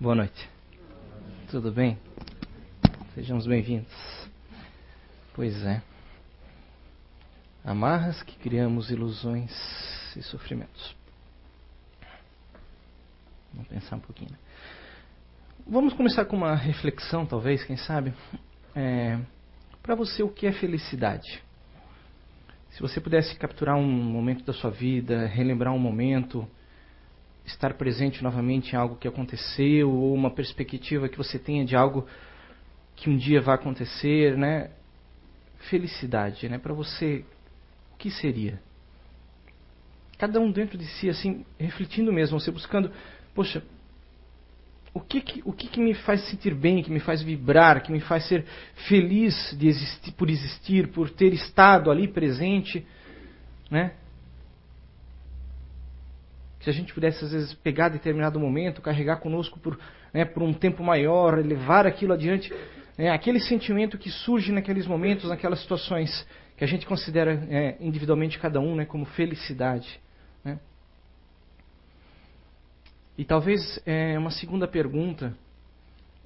Boa noite. Tudo bem? Sejamos bem-vindos. Pois é. Amarras que criamos ilusões e sofrimentos. Vamos pensar um pouquinho. Né? Vamos começar com uma reflexão, talvez, quem sabe? É, Para você, o que é felicidade? Se você pudesse capturar um momento da sua vida, relembrar um momento, estar presente novamente em algo que aconteceu, ou uma perspectiva que você tenha de algo que um dia vai acontecer, né? Felicidade, né? Para você, o que seria? Cada um dentro de si, assim, refletindo mesmo, você buscando, poxa, o que, que o que, que, me faz sentir bem, que me faz vibrar, que me faz ser feliz de existir, por existir, por ter estado ali presente, né? Se a gente pudesse, às vezes, pegar determinado momento, carregar conosco por, né, por um tempo maior, levar aquilo adiante, né, aquele sentimento que surge naqueles momentos, naquelas situações que a gente considera é, individualmente cada um né, como felicidade. Né? E talvez é, uma segunda pergunta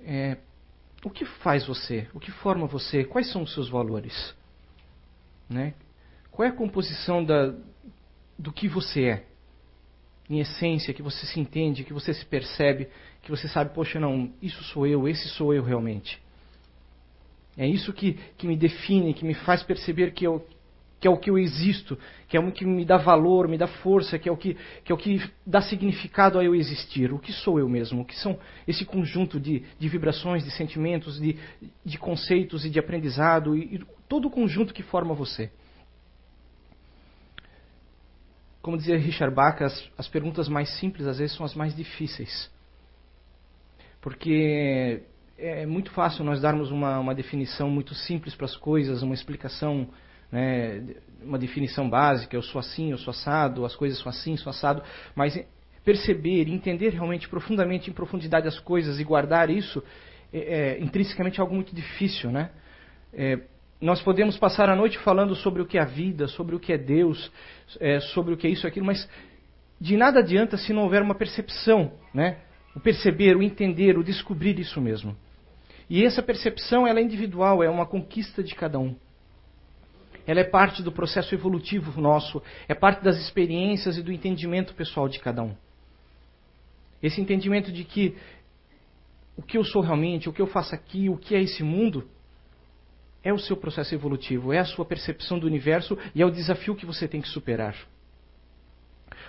é, o que faz você? O que forma você? Quais são os seus valores? Né? Qual é a composição da, do que você é? Em essência, que você se entende, que você se percebe, que você sabe, poxa, não, isso sou eu, esse sou eu realmente. É isso que, que me define, que me faz perceber que, eu, que é o que eu existo, que é o que me dá valor, me dá força, que é o que, que, é o que dá significado a eu existir. O que sou eu mesmo? O que são esse conjunto de, de vibrações, de sentimentos, de, de conceitos e de aprendizado, e, e todo o conjunto que forma você como dizia Richard Bach, as, as perguntas mais simples às vezes são as mais difíceis. Porque é muito fácil nós darmos uma, uma definição muito simples para as coisas, uma explicação, né, uma definição básica, eu sou assim, eu sou assado, as coisas são assim, sou assado, mas perceber, entender realmente profundamente, em profundidade as coisas e guardar isso, é, é intrinsecamente algo muito difícil, né? É, nós podemos passar a noite falando sobre o que é a vida, sobre o que é Deus, é, sobre o que é isso e aquilo, mas de nada adianta se não houver uma percepção, né? O perceber, o entender, o descobrir isso mesmo. E essa percepção ela é individual, é uma conquista de cada um. Ela é parte do processo evolutivo nosso, é parte das experiências e do entendimento pessoal de cada um. Esse entendimento de que o que eu sou realmente, o que eu faço aqui, o que é esse mundo, é o seu processo evolutivo, é a sua percepção do universo e é o desafio que você tem que superar.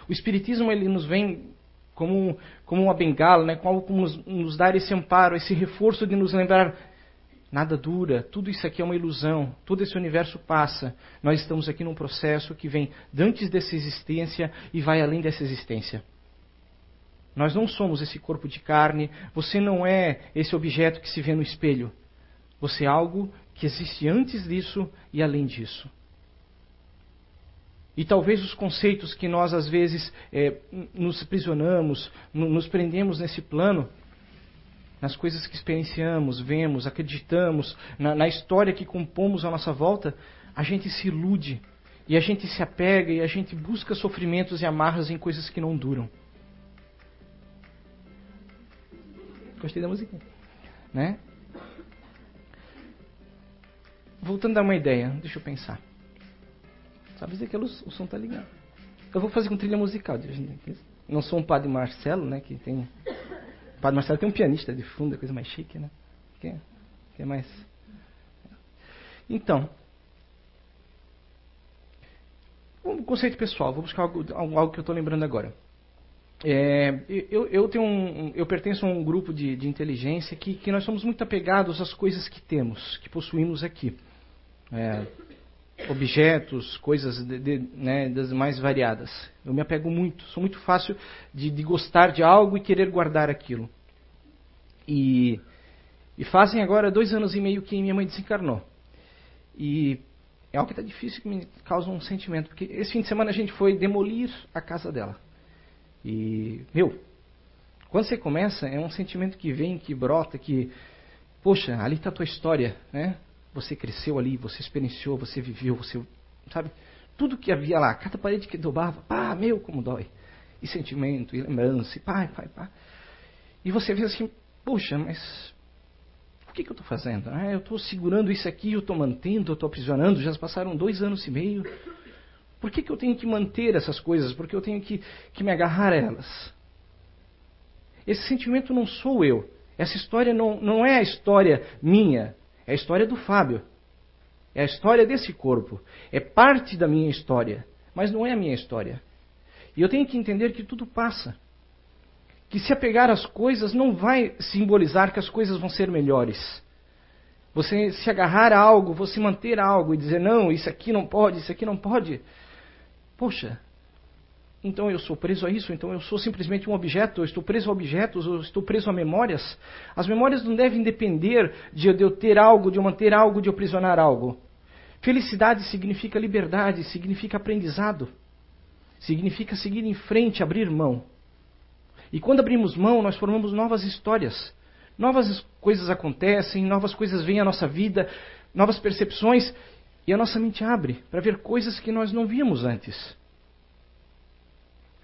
O Espiritismo ele nos vem como, como uma bengala, né, como nos, nos dar esse amparo, esse reforço de nos lembrar nada dura, tudo isso aqui é uma ilusão, todo esse universo passa. Nós estamos aqui num processo que vem antes dessa existência e vai além dessa existência. Nós não somos esse corpo de carne, você não é esse objeto que se vê no espelho. Você é algo que existe antes disso e além disso. E talvez os conceitos que nós às vezes é, nos aprisionamos, nos prendemos nesse plano, nas coisas que experienciamos, vemos, acreditamos, na, na história que compomos à nossa volta, a gente se ilude e a gente se apega e a gente busca sofrimentos e amarras em coisas que não duram. Gostei da música, né? Voltando a uma ideia, deixa eu pensar. Sabe dizer que o som tá ligado. Eu vou fazer com trilha musical. Não sou um padre Marcelo, né? Que tem. O padre Marcelo tem um pianista de fundo, é coisa mais chique, né? Que é, que é mais. Então. Um conceito pessoal, vou buscar algo, algo que eu estou lembrando agora. É, eu, eu, tenho um, eu pertenço a um grupo de, de inteligência que, que nós somos muito apegados às coisas que temos, que possuímos aqui é, objetos, coisas de, de, né, das mais variadas. Eu me apego muito, sou muito fácil de, de gostar de algo e querer guardar aquilo. E, e, fazem agora dois anos e meio que minha mãe desencarnou. E é algo que está difícil, que me causa um sentimento. Porque esse fim de semana a gente foi demolir a casa dela. E, meu, quando você começa, é um sentimento que vem, que brota, que, poxa, ali está a tua história, né? Você cresceu ali, você experienciou, você viveu, você, sabe? Tudo que havia lá, cada parede que dobrava, pá, meu, como dói. E sentimento, e lembrança, e pá, pá, pá. E você vê assim, puxa, mas o que, que eu estou fazendo? Ah, eu estou segurando isso aqui, eu estou mantendo, eu estou aprisionando, já passaram dois anos e meio. Por que, que eu tenho que manter essas coisas? Porque eu tenho que, que me agarrar a elas. Esse sentimento não sou eu. Essa história não, não é a história minha, é a história do Fábio. É a história desse corpo. É parte da minha história, mas não é a minha história. E eu tenho que entender que tudo passa. Que se apegar às coisas não vai simbolizar que as coisas vão ser melhores. Você se agarrar a algo, você manter algo e dizer, não, isso aqui não pode, isso aqui não pode. Poxa, então eu sou preso a isso, então eu sou simplesmente um objeto, eu estou preso a objetos, eu estou preso a memórias. As memórias não devem depender de eu ter algo, de eu manter algo, de eu aprisionar algo. Felicidade significa liberdade, significa aprendizado, significa seguir em frente, abrir mão. E quando abrimos mão, nós formamos novas histórias. Novas coisas acontecem, novas coisas vêm à nossa vida, novas percepções, e a nossa mente abre para ver coisas que nós não víamos antes.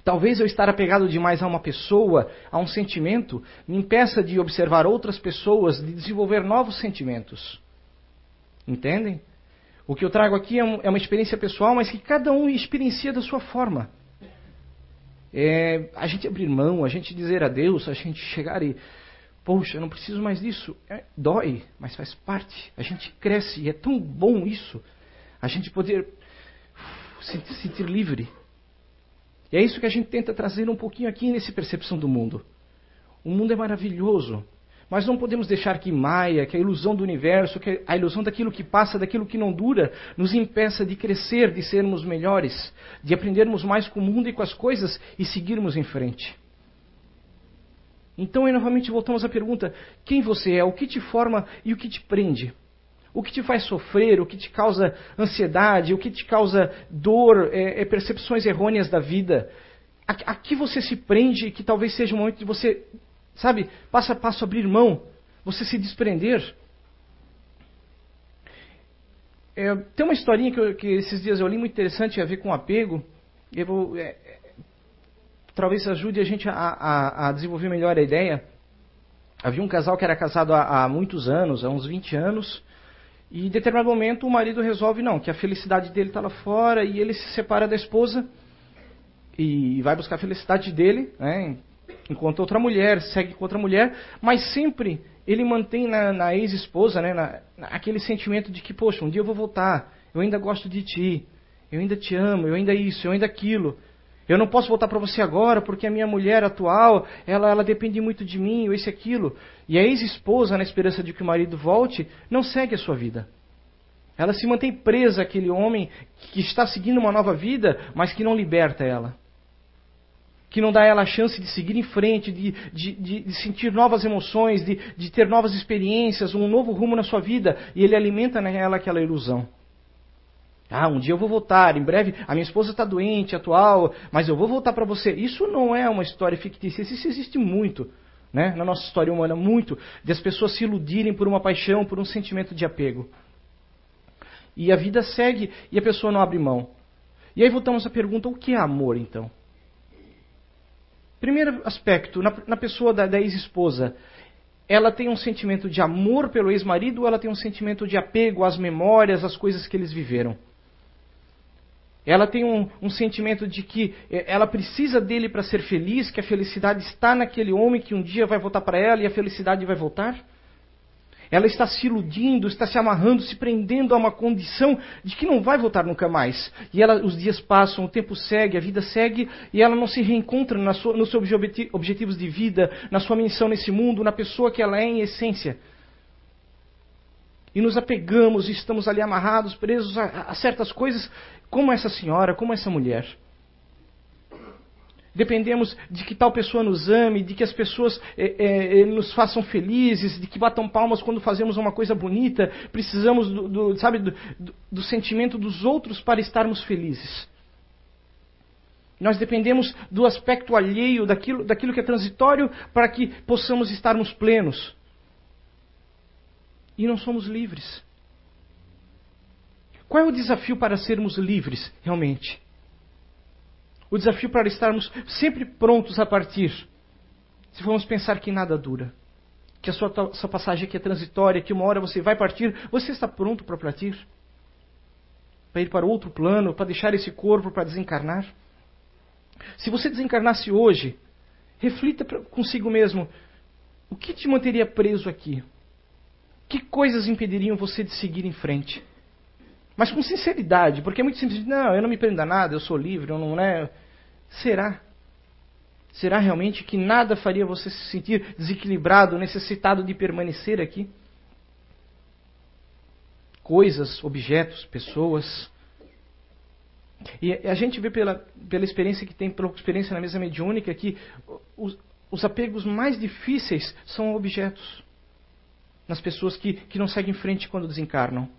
Talvez eu estar apegado demais a uma pessoa, a um sentimento, me impeça de observar outras pessoas, de desenvolver novos sentimentos. Entendem? O que eu trago aqui é, é uma experiência pessoal, mas que cada um experiencia da sua forma. É, a gente abrir mão, a gente dizer adeus, a gente chegar e, poxa, eu não preciso mais disso. É, dói, mas faz parte. A gente cresce e é tão bom isso. A gente poder se sentir livre. E é isso que a gente tenta trazer um pouquinho aqui nesse percepção do mundo. O mundo é maravilhoso, mas não podemos deixar que Maia, que a ilusão do universo, que a ilusão daquilo que passa, daquilo que não dura, nos impeça de crescer, de sermos melhores, de aprendermos mais com o mundo e com as coisas e seguirmos em frente. Então, aí novamente voltamos à pergunta: quem você é, o que te forma e o que te prende? O que te faz sofrer, o que te causa ansiedade, o que te causa dor, é, é percepções errôneas da vida. A, a, que você se prende que talvez seja o momento de você, sabe, passo a passo abrir mão, você se desprender. É, tem uma historinha que, eu, que, esses dias eu li muito interessante a ver com apego. Eu vou, é, é talvez ajude a gente a, a, a, desenvolver melhor a ideia. Havia um casal que era casado há, há muitos anos, há uns 20 anos, e em determinado momento o marido resolve não, que a felicidade dele está lá fora e ele se separa da esposa e vai buscar a felicidade dele, né, encontra outra mulher, segue com outra mulher, mas sempre ele mantém na, na ex-esposa né, na, na, aquele sentimento de que, poxa, um dia eu vou voltar, eu ainda gosto de ti, eu ainda te amo, eu ainda isso, eu ainda aquilo. Eu não posso voltar para você agora porque a minha mulher atual, ela, ela depende muito de mim, ou esse aquilo. E a ex-esposa, na esperança de que o marido volte, não segue a sua vida. Ela se mantém presa àquele homem que está seguindo uma nova vida, mas que não liberta ela. Que não dá a ela a chance de seguir em frente, de, de, de, de sentir novas emoções, de, de ter novas experiências, um novo rumo na sua vida. E ele alimenta nela aquela ilusão. Ah, um dia eu vou voltar, em breve a minha esposa está doente, atual, mas eu vou voltar para você. Isso não é uma história fictícia, isso existe muito, né? na nossa história humana, muito, de as pessoas se iludirem por uma paixão, por um sentimento de apego. E a vida segue e a pessoa não abre mão. E aí voltamos à pergunta: o que é amor então? Primeiro aspecto, na, na pessoa da, da ex-esposa, ela tem um sentimento de amor pelo ex-marido ou ela tem um sentimento de apego às memórias, às coisas que eles viveram? Ela tem um, um, sentimento de que é, ela precisa dele para ser feliz, que a felicidade está naquele homem que um dia vai voltar para ela e a felicidade vai voltar? Ela está se iludindo, está se amarrando, se prendendo a uma condição de que não vai voltar nunca mais. E ela, os dias passam, o tempo segue, a vida segue, e ela não se reencontra na sua, nos seus objetivos de vida, na sua missão nesse mundo, na pessoa que ela é em essência. E nos apegamos e estamos ali amarrados, presos a, a certas coisas como essa senhora, como essa mulher. Dependemos de que tal pessoa nos ame, de que as pessoas é, é, nos façam felizes, de que batam palmas quando fazemos uma coisa bonita. Precisamos do, do sabe, do, do sentimento dos outros para estarmos felizes. Nós dependemos do aspecto alheio, daquilo, daquilo que é transitório, para que possamos estarmos plenos. E não somos livres. Qual é o desafio para sermos livres, realmente? O desafio para estarmos sempre prontos a partir Se formos pensar que nada dura, que a sua, sua passagem aqui é transitória, que uma hora você vai partir, você está pronto para partir? Para ir para outro plano, para deixar esse corpo, para desencarnar? Se você desencarnasse hoje, reflita consigo mesmo: o que te manteria preso aqui? Que coisas impediriam você de seguir em frente? Mas com sinceridade, porque é muito simples. Não, eu não me prendo a nada, eu sou livre, eu não, né? Será? Será realmente que nada faria você se sentir desequilibrado, necessitado de permanecer aqui? Coisas, objetos, pessoas. E a gente vê pela, pela experiência que tem, pela experiência na mesa mediúnica, que os, os apegos mais difíceis são objetos. Nas pessoas que, que não seguem em frente quando desencarnam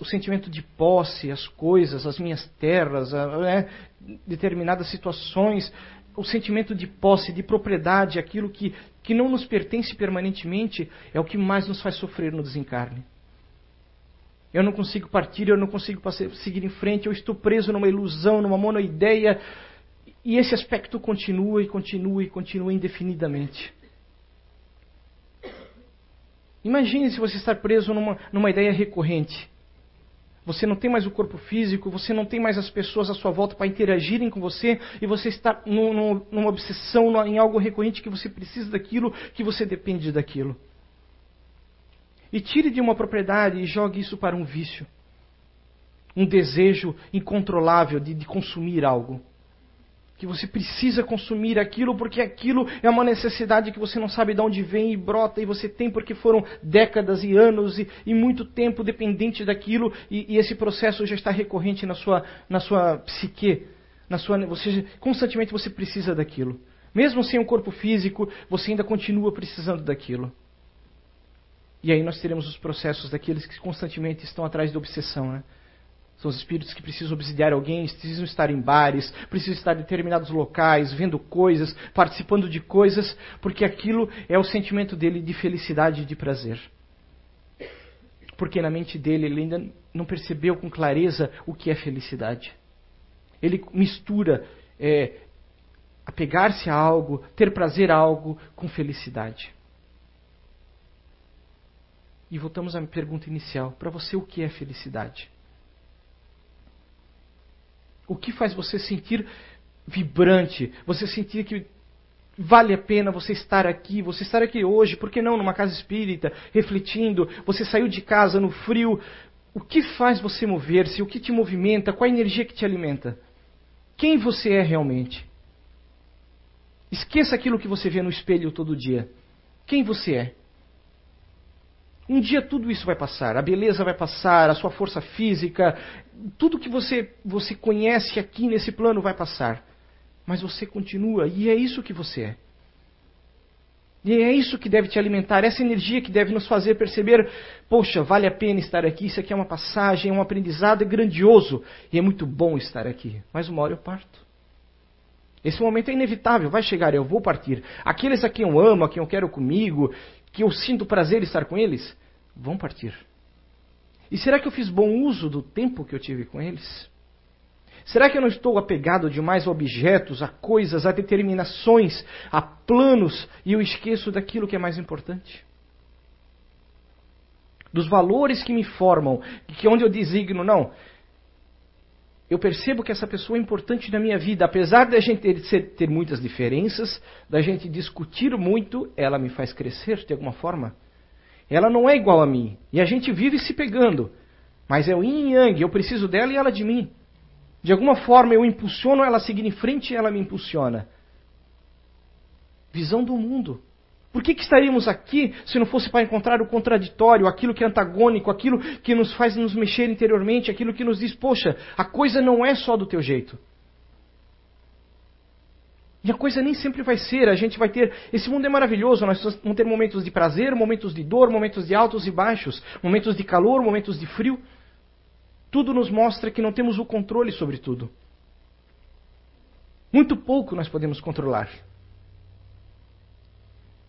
o sentimento de posse, as coisas, as minhas terras, né, determinadas situações, o sentimento de posse, de propriedade, aquilo que, que não nos pertence permanentemente, é o que mais nos faz sofrer no desencarne. Eu não consigo partir, eu não consigo seguir em frente, eu estou preso numa ilusão, numa monoideia, e esse aspecto continua e continua e continua indefinidamente. Imagine se você estar preso numa, numa ideia recorrente você não tem mais o corpo físico, você não tem mais as pessoas à sua volta para interagirem com você, e você está num, numa obsessão, em algo recorrente que você precisa daquilo, que você depende daquilo. E tire de uma propriedade e jogue isso para um vício. Um desejo incontrolável de, de consumir algo que você precisa consumir aquilo porque aquilo é uma necessidade que você não sabe de onde vem e brota e você tem porque foram décadas e anos e, e muito tempo dependente daquilo e, e, esse processo já está recorrente na sua, na sua psique, na sua, você, constantemente você precisa daquilo. Mesmo sem um corpo físico, você ainda continua precisando daquilo. E aí nós teremos os processos daqueles que constantemente estão atrás da obsessão, né? São os espíritos que precisam obsidiar alguém, precisam estar em bares, precisam estar em determinados locais, vendo coisas, participando de coisas, porque aquilo é o sentimento dele de felicidade e de prazer. Porque na mente dele ele ainda não percebeu com clareza o que é felicidade. Ele mistura é, apegar-se a algo, ter prazer a algo, com felicidade. E voltamos à pergunta inicial: para você, o que é felicidade? O que faz você sentir vibrante, você sentir que vale a pena você estar aqui, você estar aqui hoje, por que não numa casa espírita, refletindo, você saiu de casa no frio. O que faz você mover-se? O que te movimenta? Qual a energia que te alimenta? Quem você é realmente? Esqueça aquilo que você vê no espelho todo dia. Quem você é? Um dia tudo isso vai passar, a beleza vai passar, a sua força física, tudo que você, você conhece aqui nesse plano vai passar. Mas você continua e é isso que você é. E é isso que deve te alimentar, essa energia que deve nos fazer perceber: poxa, vale a pena estar aqui, isso aqui é uma passagem, é um aprendizado, é grandioso e é muito bom estar aqui. Mas uma hora eu parto. Esse momento é inevitável, vai chegar, eu vou partir. Aqueles a quem eu amo, a quem eu quero comigo, que eu sinto prazer em estar com eles, vão partir. E será que eu fiz bom uso do tempo que eu tive com eles? Será que eu não estou apegado demais a objetos, a coisas, a determinações, a planos e eu esqueço daquilo que é mais importante? Dos valores que me formam, que é onde eu designo, não, eu percebo que essa pessoa é importante na minha vida. Apesar da gente ter, ter, muitas diferenças, da gente discutir muito, ela me faz crescer de alguma forma. Ela não é igual a mim. E a gente vive se pegando. Mas é o yin yang. Eu preciso dela e ela de mim. De alguma forma eu impulsiono ela a seguir em frente e ela me impulsiona. Visão do mundo. Por que, que estaríamos aqui se não fosse para encontrar o contraditório, aquilo que é antagônico, aquilo que nos faz nos mexer interiormente, aquilo que nos diz, poxa, a coisa não é só do teu jeito. E a coisa nem sempre vai ser, a gente vai ter. Esse mundo é maravilhoso, nós vamos ter momentos de prazer, momentos de dor, momentos de altos e baixos, momentos de calor, momentos de frio. Tudo nos mostra que não temos o controle sobre tudo. Muito pouco nós podemos controlar.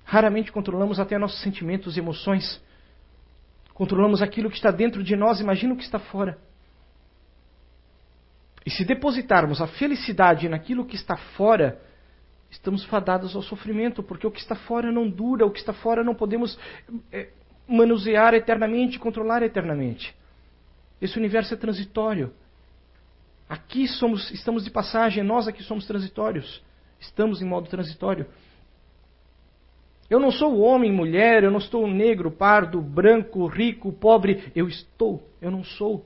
Raramente controlamos até nossos sentimentos e emoções. Controlamos aquilo que está dentro de nós, imagina o que está fora. E se depositarmos a felicidade naquilo que está fora, estamos fadados ao sofrimento, porque o que está fora não dura, o que está fora não podemos é, manusear eternamente, controlar eternamente. Esse universo é transitório. Aqui somos, estamos de passagem, nós aqui somos transitórios. Estamos em modo transitório. Eu não sou homem, mulher, eu não estou negro, pardo, branco, rico, pobre. Eu estou, eu não sou.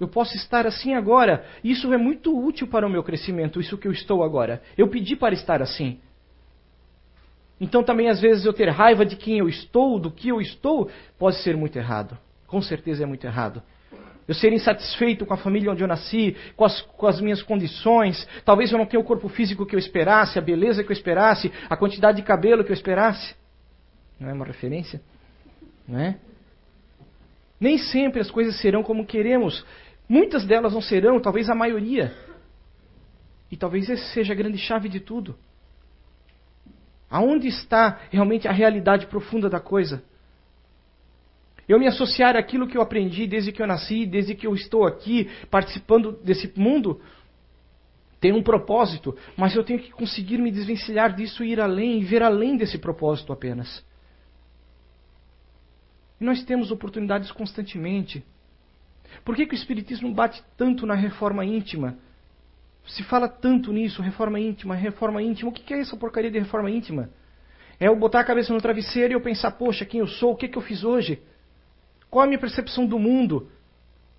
Eu posso estar assim agora. Isso é muito útil para o meu crescimento, isso que eu estou agora. Eu pedi para estar assim. Então também às vezes eu ter raiva de quem eu estou, do que eu estou, pode ser muito errado. Com certeza é muito errado. Eu ser insatisfeito com a família onde eu nasci, com as, com as minhas condições. Talvez eu não tenha o corpo físico que eu esperasse, a beleza que eu esperasse, a quantidade de cabelo que eu esperasse. Não é uma referência? Não é? Nem sempre as coisas serão como queremos. Muitas delas não serão, talvez a maioria. E talvez essa seja a grande chave de tudo. Aonde está realmente a realidade profunda da coisa? Eu me associar àquilo que eu aprendi desde que eu nasci, desde que eu estou aqui participando desse mundo, tem um propósito, mas eu tenho que conseguir me desvencilhar disso e ir além, e ver além desse propósito apenas. E nós temos oportunidades constantemente. Por que, que o Espiritismo bate tanto na reforma íntima? Se fala tanto nisso, reforma íntima, reforma íntima. O que é essa porcaria de reforma íntima? É eu botar a cabeça no travesseiro e eu pensar, poxa, quem eu sou, o que, que eu fiz hoje? Qual a minha percepção do mundo?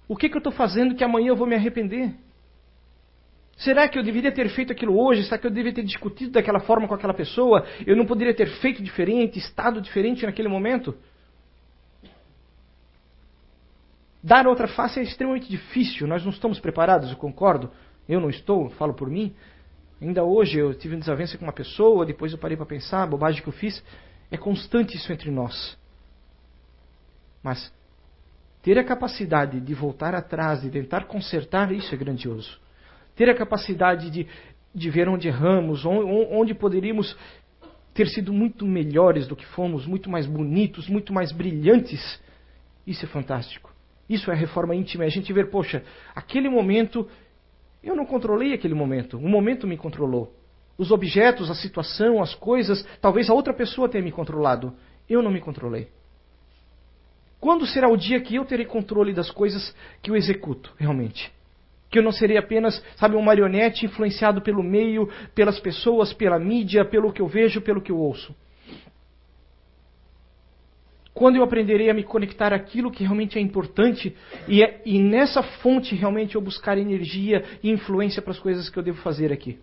O que, que eu estou fazendo que amanhã eu vou me arrepender? Será que eu deveria ter feito aquilo hoje? Será que eu deveria ter discutido daquela forma com aquela pessoa? Eu não poderia ter feito diferente, estado diferente naquele momento? Dar outra face é extremamente difícil, nós não estamos preparados, eu concordo. Eu não estou, falo por mim. Ainda hoje eu tive uma desavença com uma pessoa, depois eu parei para pensar, a bobagem que eu fiz. É constante isso entre nós. Mas ter a capacidade de voltar atrás, de tentar consertar, isso é grandioso. Ter a capacidade de, de ver onde erramos, onde poderíamos ter sido muito melhores do que fomos, muito mais bonitos, muito mais brilhantes, isso é fantástico. Isso é reforma íntima, é a gente ver, poxa, aquele momento, eu não controlei aquele momento, o momento me controlou. Os objetos, a situação, as coisas, talvez a outra pessoa tenha me controlado. Eu não me controlei. Quando será o dia que eu terei controle das coisas que eu executo, realmente? Que eu não serei apenas, sabe, um marionete influenciado pelo meio, pelas pessoas, pela mídia, pelo que eu vejo, pelo que eu ouço. Quando eu aprenderei a me conectar àquilo que realmente é importante e, é, e nessa fonte realmente eu buscar energia e influência para as coisas que eu devo fazer aqui.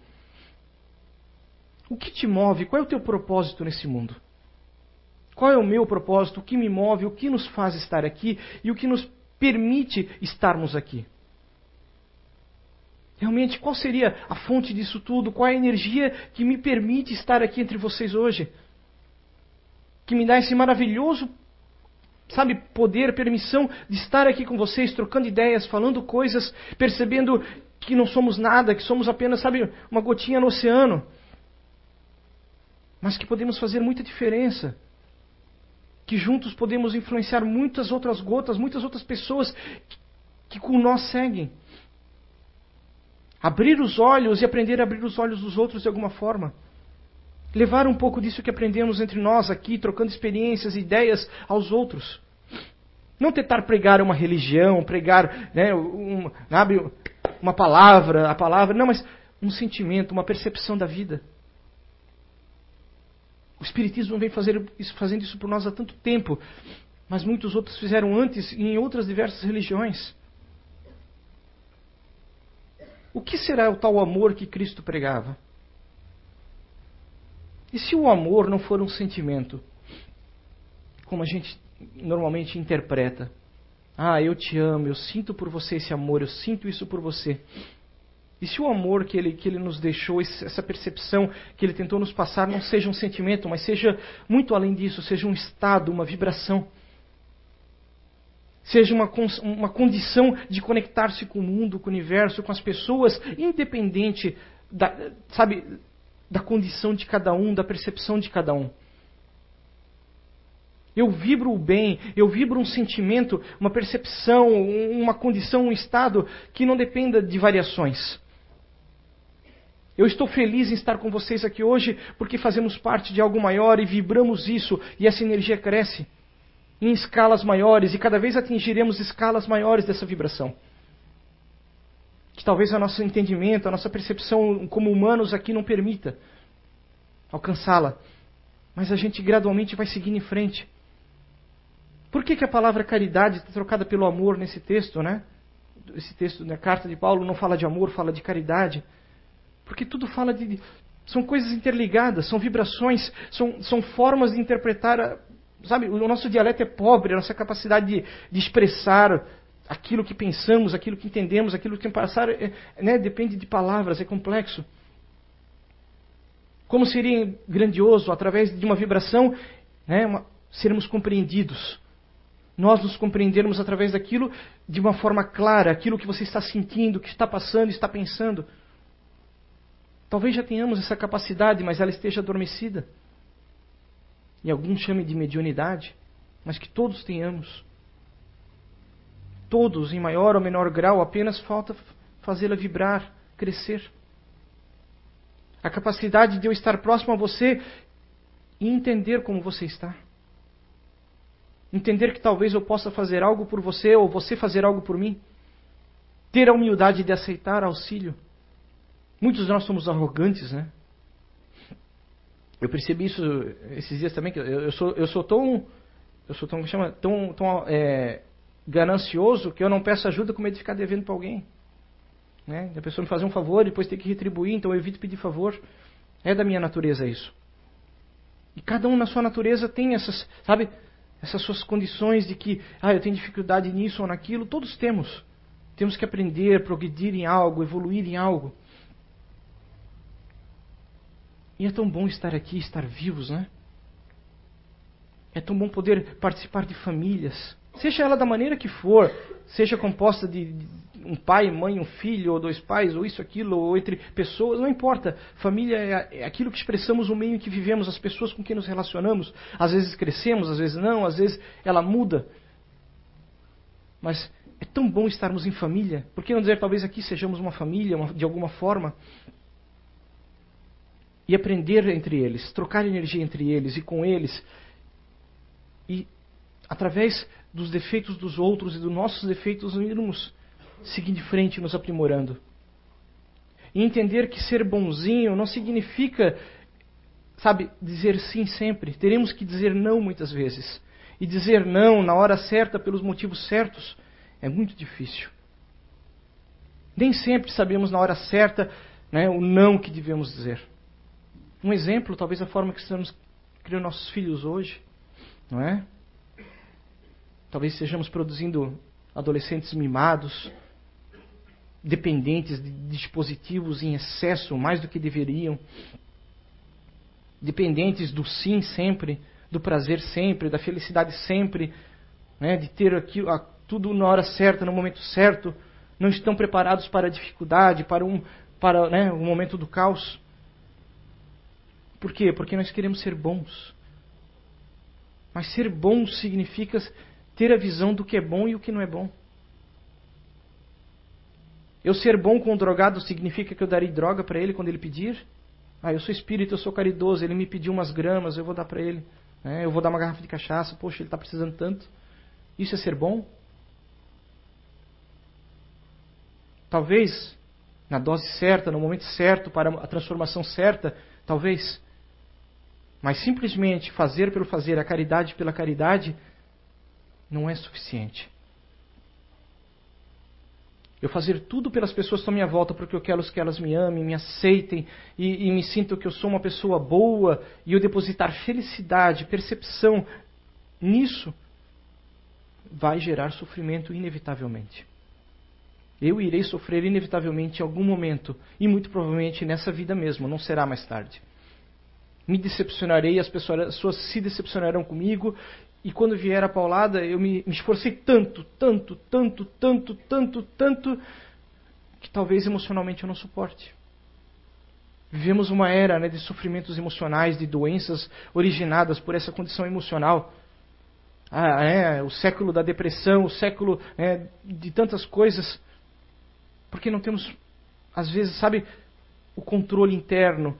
O que te move? Qual é o teu propósito nesse mundo? Qual é o meu propósito? O que me move? O que nos faz estar aqui? E o que nos permite estarmos aqui? Realmente, qual seria a fonte disso tudo? Qual é a energia que me permite estar aqui entre vocês hoje? Que me dá esse maravilhoso sabe, poder, permissão de estar aqui com vocês, trocando ideias, falando coisas, percebendo que não somos nada, que somos apenas, sabe, uma gotinha no oceano. Mas que podemos fazer muita diferença. Que juntos podemos influenciar muitas outras gotas, muitas outras pessoas que, que com nós seguem. Abrir os olhos e aprender a abrir os olhos dos outros de alguma forma levar um pouco disso que aprendemos entre nós aqui, trocando experiências, ideias aos outros. Não tentar pregar uma religião, pregar né, um, uma palavra, a palavra, não, mas um sentimento, uma percepção da vida. O Espiritismo vem fazer isso, fazendo isso por nós há tanto tempo, mas muitos outros fizeram antes em outras diversas religiões. O que será o tal amor que Cristo pregava? E se o amor não for um sentimento, como a gente normalmente interpreta? Ah, eu te amo, eu sinto por você esse amor, eu sinto isso por você. E se o amor que ele, que ele nos deixou, essa percepção que ele tentou nos passar, não seja um sentimento, mas seja muito além disso, seja um estado, uma vibração? Seja uma, uma condição de conectar-se com o mundo, com o universo, com as pessoas, independente da, sabe, da condição de cada um, da percepção de cada um. Eu vibro o bem, eu vibro um sentimento, uma percepção, uma condição, um estado que não dependa de variações. Eu estou feliz em estar com vocês aqui hoje porque fazemos parte de algo maior e vibramos isso e essa energia cresce em escalas maiores e cada vez atingiremos escalas maiores dessa vibração. Que talvez o nosso entendimento, a nossa percepção como humanos aqui não permita alcançá-la. Mas a gente gradualmente vai seguindo em frente. Por que, que a palavra caridade está trocada pelo amor nesse texto, né? Esse texto da carta de Paulo não fala de amor, fala de caridade. Porque tudo fala de. São coisas interligadas, são vibrações, são, são formas de interpretar. Sabe, o nosso dialeto é pobre, a nossa capacidade de, de expressar aquilo que pensamos, aquilo que entendemos, aquilo que passar, é, né, depende de palavras, é complexo. Como seria grandioso, através de uma vibração, né, uma, sermos compreendidos. Nós nos compreendermos através daquilo de uma forma clara, aquilo que você está sentindo, que está passando, está pensando. Talvez já tenhamos essa capacidade, mas ela esteja adormecida. E alguns chamem de mediunidade, mas que todos tenhamos. Todos, em maior ou menor grau, apenas falta fazê-la vibrar, crescer. A capacidade de eu estar próximo a você e entender como você está. Entender que talvez eu possa fazer algo por você ou você fazer algo por mim. Ter a humildade de aceitar auxílio. Muitos de nós somos arrogantes, né? Eu percebi isso esses dias também, que eu, eu sou, eu sou tão, eu sou tão, chama, tão, tão é, ganancioso que eu não peço ajuda com medo de ficar devendo para alguém. Né? A pessoa me fazer um favor e depois ter que retribuir, então eu evito pedir favor. É da minha natureza isso. E cada um na sua natureza tem essas, sabe, essas suas condições de que, ah, eu tenho dificuldade nisso ou naquilo, todos temos. Temos que aprender, progredir em algo, evoluir em algo. E é tão bom estar aqui, estar vivos, né? É tão bom poder participar de famílias, seja ela da maneira que for, seja composta de um pai, mãe, um filho, ou dois pais, ou isso, aquilo, ou entre pessoas, não importa. Família é, é aquilo que expressamos o meio em que vivemos, as pessoas com quem nos relacionamos. Às vezes crescemos, às vezes não, às vezes ela muda. Mas é tão bom estarmos em família. Por que não dizer, talvez aqui sejamos uma família, uma, de alguma forma? E aprender entre eles, trocar energia entre eles e com eles, e através dos defeitos dos outros e dos nossos defeitos irmos seguindo de frente, nos aprimorando. E entender que ser bonzinho não significa, sabe, dizer sim sempre. Teremos que dizer não muitas vezes. E dizer não na hora certa, pelos motivos certos, é muito difícil. Nem sempre sabemos na hora certa né, o não que devemos dizer. Um exemplo, talvez a forma que estamos criando nossos filhos hoje, não é? Talvez estejamos produzindo adolescentes mimados, dependentes de dispositivos em excesso, mais do que deveriam, dependentes do sim sempre, do prazer sempre, da felicidade sempre, né? de ter aquilo, tudo na hora certa, no momento certo, não estão preparados para a dificuldade, para um, para né, o momento do caos. Por quê? Porque nós queremos ser bons. Mas ser bom significa ter a visão do que é bom e o que não é bom. Eu ser bom com o drogado significa que eu darei droga para ele quando ele pedir? Ah, eu sou espírito, eu sou caridoso, ele me pediu umas gramas, eu vou dar para ele. Né? Eu vou dar uma garrafa de cachaça, poxa, ele está precisando tanto. Isso é ser bom? Talvez, na dose certa, no momento certo, para a transformação certa, talvez. Mas simplesmente fazer pelo fazer, a caridade pela caridade, não é suficiente. Eu fazer tudo pelas pessoas que estão à minha volta porque eu quero que elas me amem, me aceitem e, e me sintam que eu sou uma pessoa boa e eu depositar felicidade, percepção nisso, vai gerar sofrimento inevitavelmente. Eu irei sofrer inevitavelmente em algum momento e muito provavelmente nessa vida mesmo, não será mais tarde me decepcionarei, as pessoas se decepcionarão comigo, e quando vier a paulada, eu me, me esforcei tanto, tanto, tanto, tanto, tanto, tanto, que talvez emocionalmente eu não suporte. Vivemos uma era né, de sofrimentos emocionais, de doenças originadas por essa condição emocional. Ah, é, o século da depressão, o século é, de tantas coisas. Porque não temos, às vezes, sabe, o controle interno,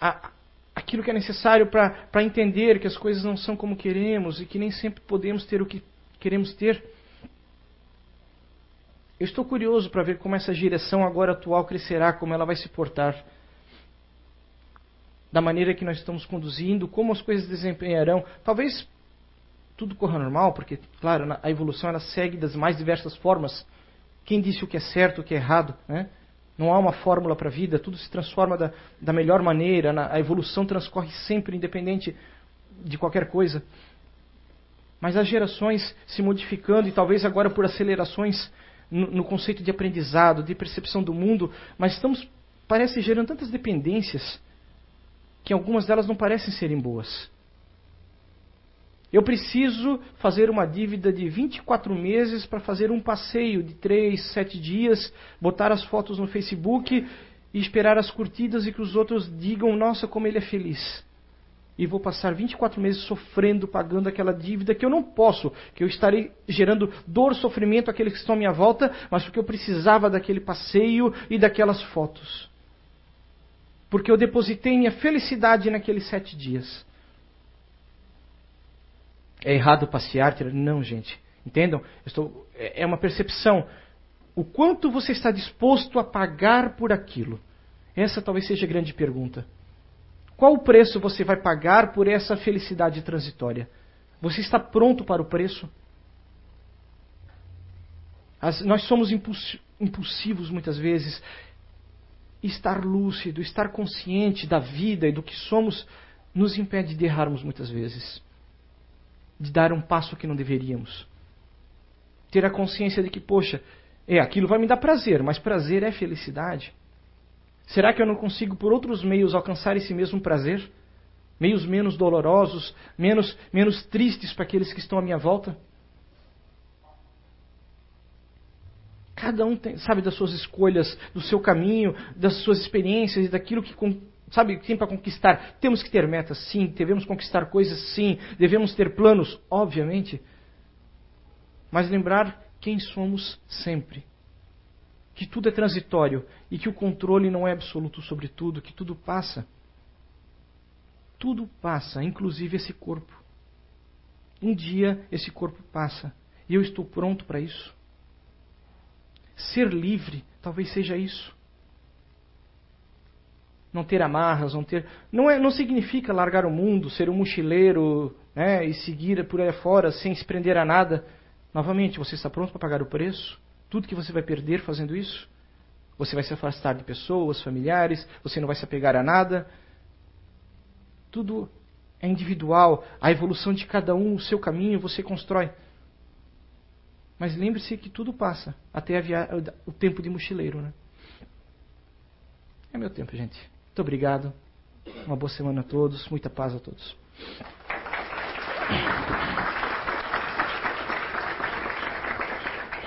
a, aquilo que é necessário para entender que as coisas não são como queremos e que nem sempre podemos ter o que queremos ter. Eu estou curioso para ver como essa geração agora atual crescerá, como ela vai se portar. Da maneira que nós estamos conduzindo, como as coisas desempenharão. Talvez tudo corra normal, porque, claro, a evolução ela segue das mais diversas formas. Quem disse o que é certo, o que é errado, né? Não há uma fórmula para a vida, tudo se transforma da, da melhor maneira, na, a evolução transcorre sempre, independente de qualquer coisa. Mas as gerações se modificando, e talvez agora por acelerações no, no conceito de aprendizado, de percepção do mundo, mas estamos, parece, gerando tantas dependências que algumas delas não parecem serem boas. Eu preciso fazer uma dívida de 24 meses para fazer um passeio de 3, 7 dias, botar as fotos no Facebook e esperar as curtidas e que os outros digam: nossa, como ele é feliz e vou passar 24 meses sofrendo, pagando aquela dívida que eu não posso, que eu estarei gerando dor, sofrimento àqueles que estão à minha volta, mas porque eu precisava daquele passeio e daquelas fotos. Porque eu depositei minha felicidade naqueles sete dias. É errado passear? Não, gente. Entendam? Estou, é, é uma percepção. O quanto você está disposto a pagar por aquilo? Essa talvez seja a grande pergunta. Qual o preço você vai pagar por essa felicidade transitória? Você está pronto para o preço? As, nós somos impulsivos muitas vezes. Estar lúcido, estar consciente da vida e do que somos, nos impede de errarmos muitas vezes. De dar um passo que não deveríamos. Ter a consciência de que, poxa, é, aquilo vai me dar prazer, mas prazer é felicidade. Será que eu não consigo por outros meios alcançar esse mesmo prazer? Meios menos dolorosos, menos, menos tristes para aqueles que estão à minha volta? Cada um tem, sabe das suas escolhas, do seu caminho, das suas experiências e daquilo que sabe tem para conquistar. Temos que ter metas, sim. Devemos conquistar coisas, sim. Devemos ter planos, obviamente. Mas lembrar quem somos sempre que tudo é transitório e que o controle não é absoluto sobre tudo, que tudo passa. Tudo passa, inclusive esse corpo. Um dia esse corpo passa e eu estou pronto para isso. Ser livre talvez seja isso. Não ter amarras, não ter. Não, é, não significa largar o mundo, ser um mochileiro né, e seguir por aí fora sem se prender a nada. Novamente, você está pronto para pagar o preço? tudo que você vai perder fazendo isso? Você vai se afastar de pessoas, familiares, você não vai se apegar a nada. Tudo é individual, a evolução de cada um, o seu caminho, você constrói. Mas lembre-se que tudo passa, até via... o tempo de mochileiro. Né? É meu tempo, gente. Muito obrigado. Uma boa semana a todos. Muita paz a todos.